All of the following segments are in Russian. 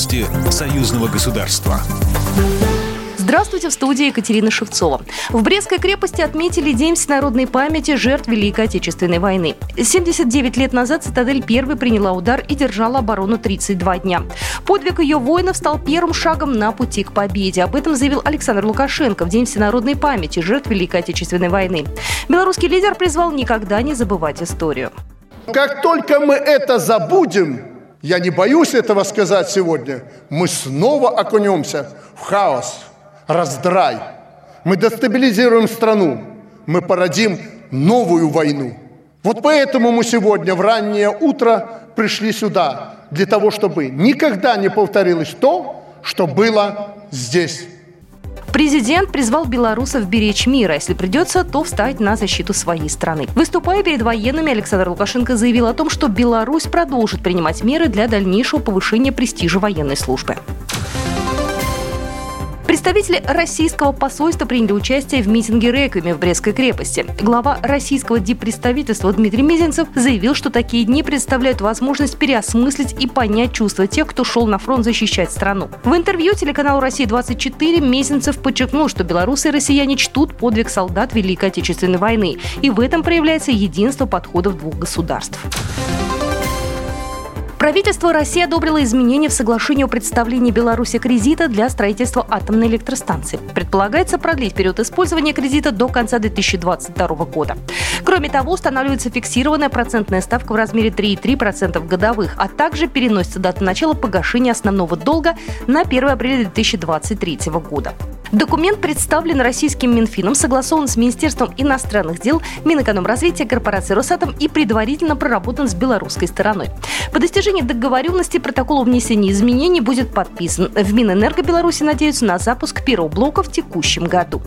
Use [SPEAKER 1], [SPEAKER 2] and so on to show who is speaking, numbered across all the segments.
[SPEAKER 1] Новости союзного государства.
[SPEAKER 2] Здравствуйте, в студии Екатерина Шевцова. В Брестской крепости отметили День всенародной памяти жертв Великой Отечественной войны. 79 лет назад «Цитадель» первой приняла удар и держала оборону 32 дня. Подвиг ее воинов стал первым шагом на пути к победе. Об этом заявил Александр Лукашенко в День всенародной памяти жертв Великой Отечественной войны. Белорусский лидер призвал никогда не забывать историю.
[SPEAKER 3] Как только мы это забудем, я не боюсь этого сказать сегодня, мы снова окунемся в хаос – раздрай. Мы дестабилизируем страну. Мы породим новую войну. Вот поэтому мы сегодня в раннее утро пришли сюда, для того, чтобы никогда не повторилось то, что было здесь.
[SPEAKER 2] Президент призвал белорусов беречь мир, а если придется, то встать на защиту своей страны. Выступая перед военными, Александр Лукашенко заявил о том, что Беларусь продолжит принимать меры для дальнейшего повышения престижа военной службы. Представители российского посольства приняли участие в митинге реквиеме в Брестской крепости. Глава российского диппредставительства Дмитрий Мизинцев заявил, что такие дни представляют возможность переосмыслить и понять чувства тех, кто шел на фронт защищать страну. В интервью телеканалу «Россия-24» Мезенцев подчеркнул, что белорусы и россияне чтут подвиг солдат Великой Отечественной войны, и в этом проявляется единство подходов двух государств. Правительство России одобрило изменения в соглашении о представлении Беларуси кредита для строительства атомной электростанции. Предполагается продлить период использования кредита до конца 2022 года. Кроме того, устанавливается фиксированная процентная ставка в размере 3,3% годовых, а также переносится дата начала погашения основного долга на 1 апреля 2023 года. Документ представлен российским Минфином, согласован с Министерством иностранных дел, Минэкономразвития, корпорацией «Росатом» и предварительно проработан с белорусской стороной. По достижении договоренности протокол о внесении изменений будет подписан. В Минэнерго Беларуси надеются на запуск первого блока в текущем году.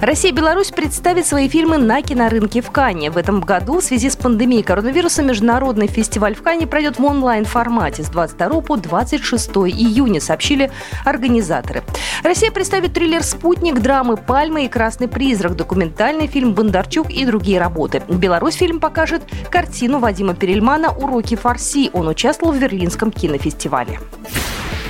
[SPEAKER 2] Россия и Беларусь представят свои фильмы на кинорынке в Кане. В этом году в связи с пандемией коронавируса международный фестиваль в Кане пройдет в онлайн-формате с 22 по 26 июня, сообщили организаторы. Россия представит триллер «Спутник», драмы «Пальмы» и «Красный призрак», документальный фильм «Бондарчук» и другие работы. Беларусь фильм покажет картину Вадима Перельмана «Уроки фарси». Он участвовал в Берлинском кинофестивале.